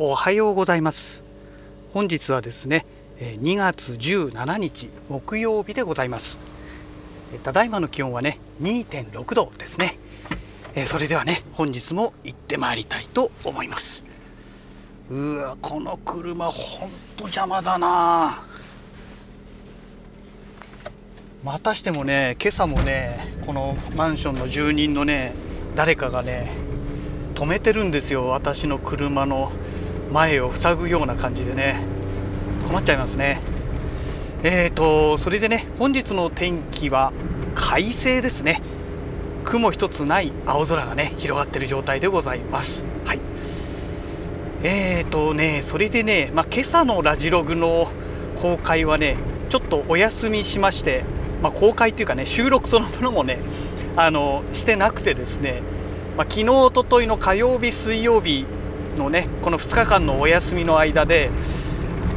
おはようございます。本日はですね2月17日木曜日でございます。ただいまの気温はね2.6度ですね。それではね本日も行ってまいりたいと思います。うわこの車ほんと邪魔だな。またしてもね今朝もねこのマンションの住人のね誰かがね止めてるんですよ。私の車の。前を塞ぐような感じでね困っちゃいますね。えーとそれでね本日の天気は快晴ですね。雲一つない青空がね広がってる状態でございます。はい。えーとねそれでね、まあ、今朝のラジログの公開はねちょっとお休みしまして、まあ、公開っていうかね収録そのものもねあのしてなくてですね、まあ、昨日おとといの火曜日水曜日のねこの2日間のお休みの間で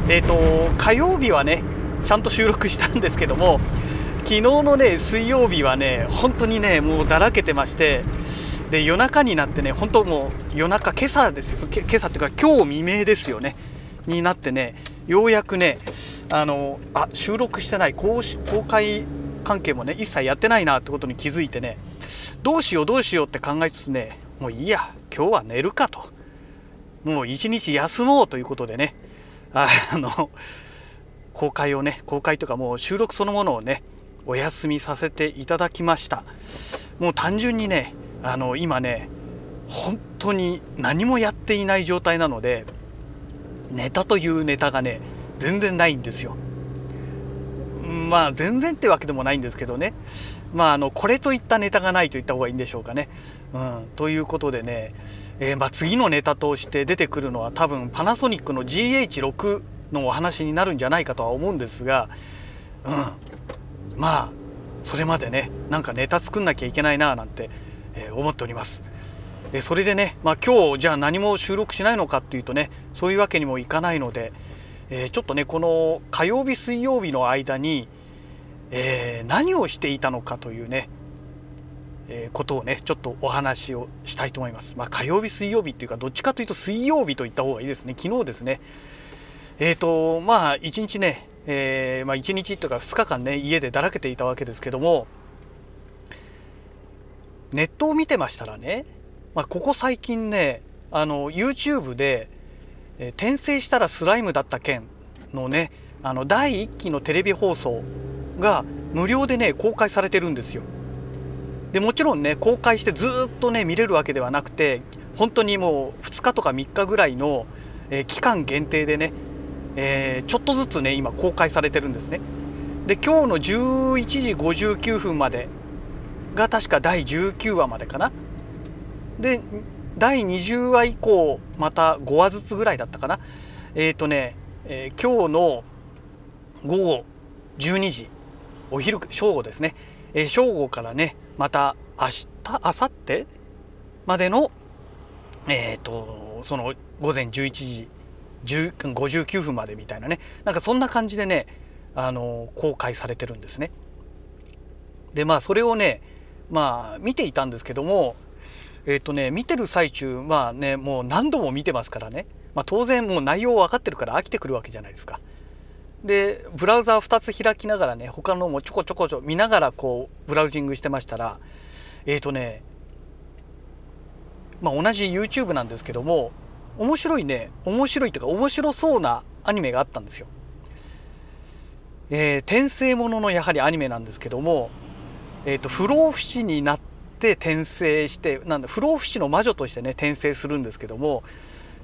えっ、ー、と火曜日はねちゃんと収録したんですけども昨日のね水曜日はね本当にねもうだらけてましてで夜中になってね本当もう夜中今朝ですよ。今朝っていうか今日未明ですよね。になってねようやくねあのあ収録してない公公開関係もね一切やってないなってことに気づいてねどうしようどうしようって考えつつねもういいや今日は寝るかと。もう一日休もうということでねあの公開をね公開とかもう収録そのものをねお休みさせていただきました。もう単純にねあの今ね本当に何もやっていない状態なのでネタというネタがね全然ないんですよ。まあ全然ってわけでもないんですけどね。まああのこれといったネタがないと言った方がいいんでしょうかね。うん、ということでねえー、まあ、次のネタとして出てくるのは多分パナソニックの GH6 のお話になるんじゃないかとは思うんですが、うん、まあそれまでねなんかネタ作んなきゃいけないななんて、えー、思っております。えそれでね、まあ、今日じゃあ何も収録しないのかっていうとねそういうわけにもいかないので、え、ちょっとねこの火曜日水曜日の間に、えー、何をしていたのかというねえことをねちょっとお話をしたいと思います。まあ、火曜日水曜日っていうかどっちかというと水曜日と言った方がいいですね昨日ですね。えーとまあ一日ね、えー、まあ、1日というか2日間ね家でだらけていたわけですけどもネットを見てましたらね、まあ、ここ最近ねあの YouTube で、えー、転生したらスライムだった件のねあの第1期のテレビ放送が無料でね公開されてるんですよ。でもちろんね公開してずっとね見れるわけではなくて本当にもう2日とか3日ぐらいの、えー、期間限定でね、えー、ちょっとずつね今公開されてるんですね。で今日の11時59分までが確か第19話までかな。で第20話以降また5話ずつぐらいだったかな。えっ、ー、とね、えー、今日の午後12時お昼正午ですね、えー、正午からねまた明日明後日までのえっ、ー、とその午前11時59分までみたいなねなんかそんな感じでねあの公開されてるんですね。でまあそれをねまあ見ていたんですけどもえっ、ー、とね見てる最中まあねもう何度も見てますからね、まあ、当然もう内容分かってるから飽きてくるわけじゃないですか。でブラウザー2つ開きながらね他のもちょこちょこちょ見ながらこうブラウジングしてましたらえっ、ー、とねまあ同じ YouTube なんですけども面白いね面白いっていうか面白そうなアニメがあったんですよ。えー、転生もののやはりアニメなんですけども、えーと、不老不死になって転生してなんだ不老不死の魔女としてね転生するんですけども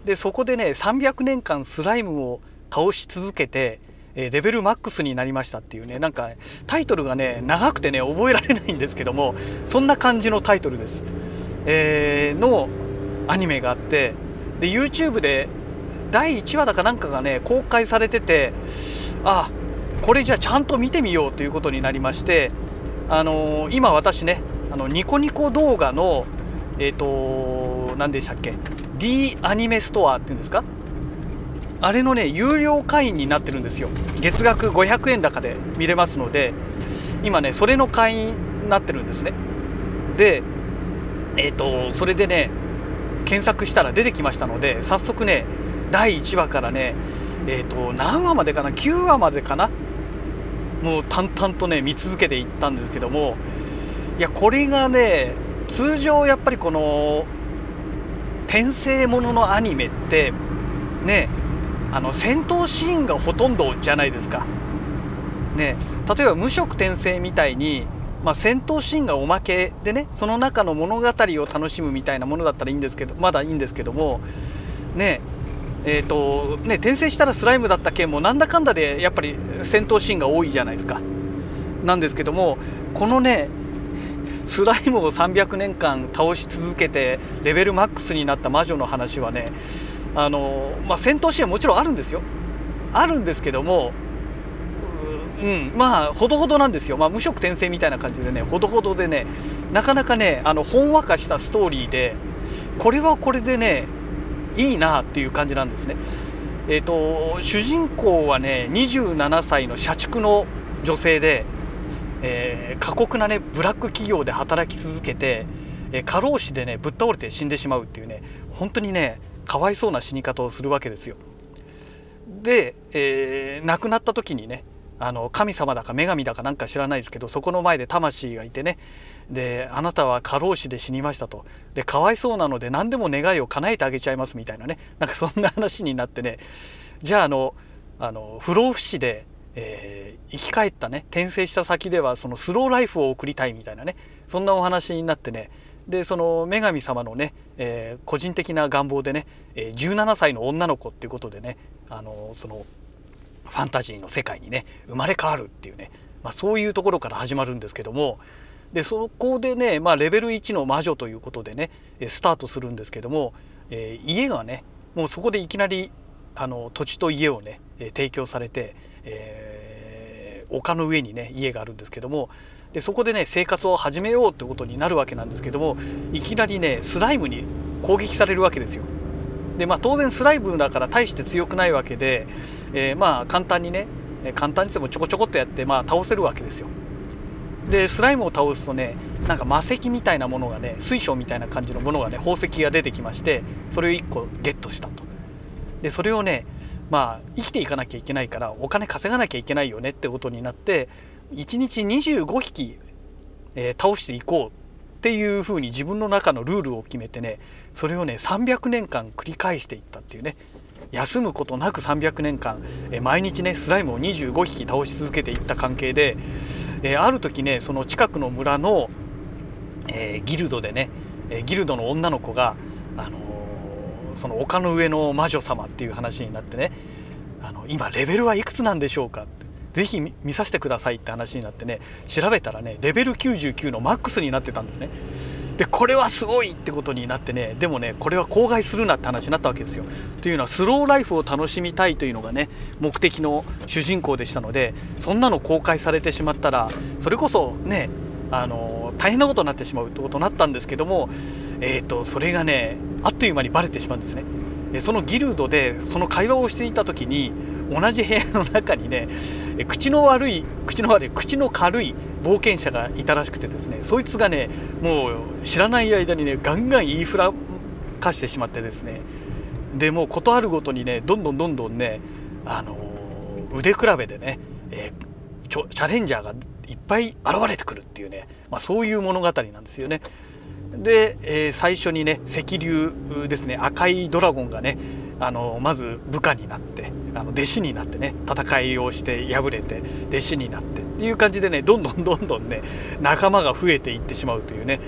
でそこでね300年間スライムを倒し続けてえレベルマックスになりましたっていうねなんかタイトルがね長くてね覚えられないんですけどもそんな感じのタイトルです、えー、のアニメがあってで YouTube で第1話だかなんかがね公開されててあこれじゃあちゃんと見てみようということになりましてあのー、今私ねあのニコニコ動画のえっ、ー、と何でしたっけ D アニメストアっていうんですかあれのね有料会員になってるんですよ。月額500円高で見れますので今ねそれの会員になってるんですね。でえっ、ー、とそれでね検索したら出てきましたので早速ね第1話からねえっ、ー、と何話までかな9話までかなもう淡々とね見続けていったんですけどもいやこれがね通常やっぱりこの転生もののアニメってねあの戦闘シーンがほとんどじゃないですか。ね、例えば無色転生みたいに、まあ、戦闘シーンがおまけでねその中の物語を楽しむみたいなものだったらいいんですけどまだいいんですけどもねえーとね、転生したらスライムだった件もなんだかんだでやっぱり戦闘シーンが多いじゃないですか。なんですけどもこのねスライムを300年間倒し続けてレベルマックスになった魔女の話はねあの、まあ、戦闘シーンはもちろんあるんですよ。あるんですけどもうんまあほどほどなんですよ、まあ、無色転生みたいな感じでねほどほどでねなかなかねあのほんわかしたストーリーでこれはこれでねいいなっていう感じなんですね。えーと、主人公はね27歳の社畜の女性で、えー、過酷なねブラック企業で働き続けて、えー、過労死でねぶっ倒れて死んでしまうっていうね本当にねかわいそうな死に方をするわけですよ。で、えー、亡くなった時にねあの神様だか女神だかなんか知らないですけどそこの前で魂がいてねであなたは過労死で死にましたと。でかわいそうなので何でも願いを叶えてあげちゃいますみたいなね。なんかそんな話になってね。じゃああのあの不老不死で、えー、生き返ったね転生した先ではそのスローライフを送りたいみたいなね。そんなお話になってね。でその女神様のね、えー、個人的な願望でね、えー、17歳の女の子っていうことでねあのそのファンタジーの世界にね生まれ変わるっていうね、まあ、そういうところから始まるんですけどもでそこでね、まあ、レベル1の魔女ということでねスタートするんですけども、えー、家がねもうそこでいきなりあの土地と家をね提供されて、えー、丘の上にね家があるんですけどもでそこでね生活を始めようってことになるわけなんですけどもいきなりねスライムに攻撃されるわけですよ。でまあ当然スライムだから大して強くないわけで、えー、まあ簡単にね簡単にしてもちょこちょこっとやってまあ倒せるわけですよ。でスライムを倒すとねなんか魔石みたいなものがね水晶みたいな感じのものがね宝石が出てきましてそれを1個ゲットしたと。でそれをねまあ生きていかなきゃいけないからお金稼がなきゃいけないよねってことになって1日25匹、えー、倒していこうっていうふうに自分の中のルールを決めてねそれをね300年間繰り返していったっていうね。休むことなく300年間、えー、毎日ねスライムを25匹倒し続けていった関係で、えー、ある時ねその近くの村の、えギルドでね、ギルドの女の子が、あのその丘の上の魔女様っていう話になってねあの今レベルはいくつなんでしょうかぜひ見させてくださいって話になってね調べたらねレベル99のマックスになってたんですね。でこれはすごいってことになってねでもねこれは口外するなって話になったわけですよ。というのはスローライフを楽しみたいというのがね目的の主人公でしたのでそんなの公開されてしまったらそれこそねあの大変なことになってしまうってことになったんですけどもえーと、それがねあっという間にバレてしまうんですね。そのギルドでその会話をしていた時に同じ部屋の中にね口の悪い口の悪い口の軽い冒険者がいたらしくてですねそいつがねもう知らない間にねガンガン言いふらかしてしまってですねでもう事あるごとにねどんどんどんどんねあの腕比べでね、えー、チャレンジャーがいっぱい現れてくるっていうね、まあ、そういう物語なんですよね。で、えー、最初にね赤竜ですね赤いドラゴンがねあのまず部下になってあの弟子になってね戦いをして敗れて弟子になってっていう感じでねどんどんどんどんね仲間が増えていってしまうというね。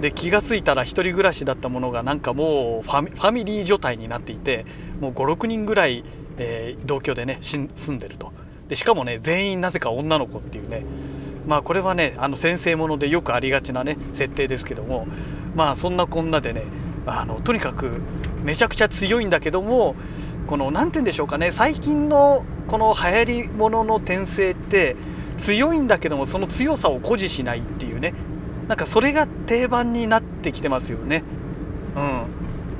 で気が付いたら1人暮らしだったものがなんかもうファミリー状態になっていてもう56人ぐらい、えー、同居でね住んでると。でしかもね全員なぜか女の子っていうね。まあこれはねあの先生ものでよくありがちなね設定ですけどもまあそんなこんなでねあのとにかくめちゃくちゃ強いんだけどもこの何て言うんでしょうかね最近のこの流行りものの転生って強いんだけどもその強さを誇示しないっていうねなんかそれが定番になってきてますよね。うん、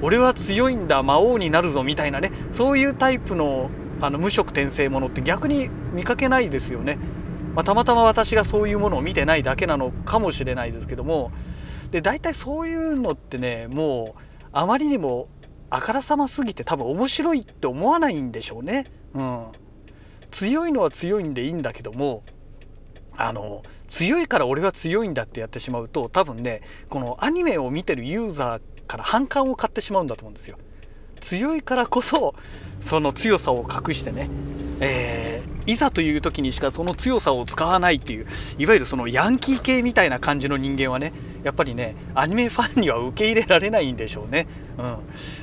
俺は強いんだ魔王になるぞみたいなねそういうタイプのあの無色転生ものって逆に見かけないですよね。まあ、たまたま私がそういうものを見てないだけなのかもしれないですけどもで大体そういうのってねもうあまりにもあからさますぎて多分面白いって思わないんでしょうね。うん、強いのは強いんでいいんだけどもあの強いから俺は強いんだってやってしまうと多分ねこのアニメを見てるユーザーから反感を買ってしまうんだと思うんですよ。強いからこそその強さを隠してね、えー、いざという時にしかその強さを使わないっていういわゆるそのヤンキー系みたいな感じの人間はねやっぱりねアニメファンには受け入れられないんでしょうね。う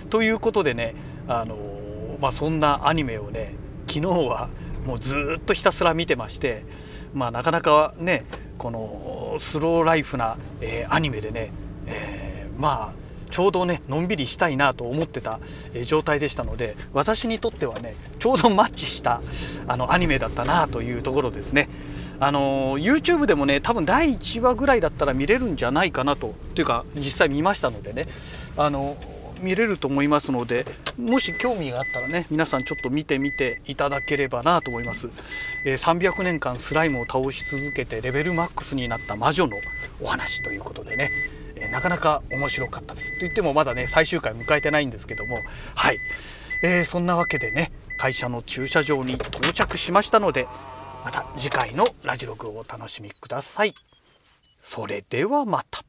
ん、ということでね、あのー、まあ、そんなアニメをね昨日はもうずっとひたすら見てまして、まあ、なかなかねこのスローライフな、えー、アニメでね、えー、まあちょうどねのんびりしたいなと思ってた、え状態でしたので私にとってはねちょうどマッチしたあのアニメだったなというところですね。あの YouTube でもね多分第1話ぐらいだったら見れるんじゃないかなとというか実際見ましたのでね。あの見れると思いますのでもし興味があったらね皆さんちょっと見てみていただければなと思います、えー、300年間スライムを倒し続けてレベルマックスになった魔女のお話ということでね。なかなか面白かったですと言ってもまだね最終回迎えてないんですけどもはい、えー、そんなわけでね会社の駐車場に到着しましたのでまた次回のラジログをお楽しみください。それではまた。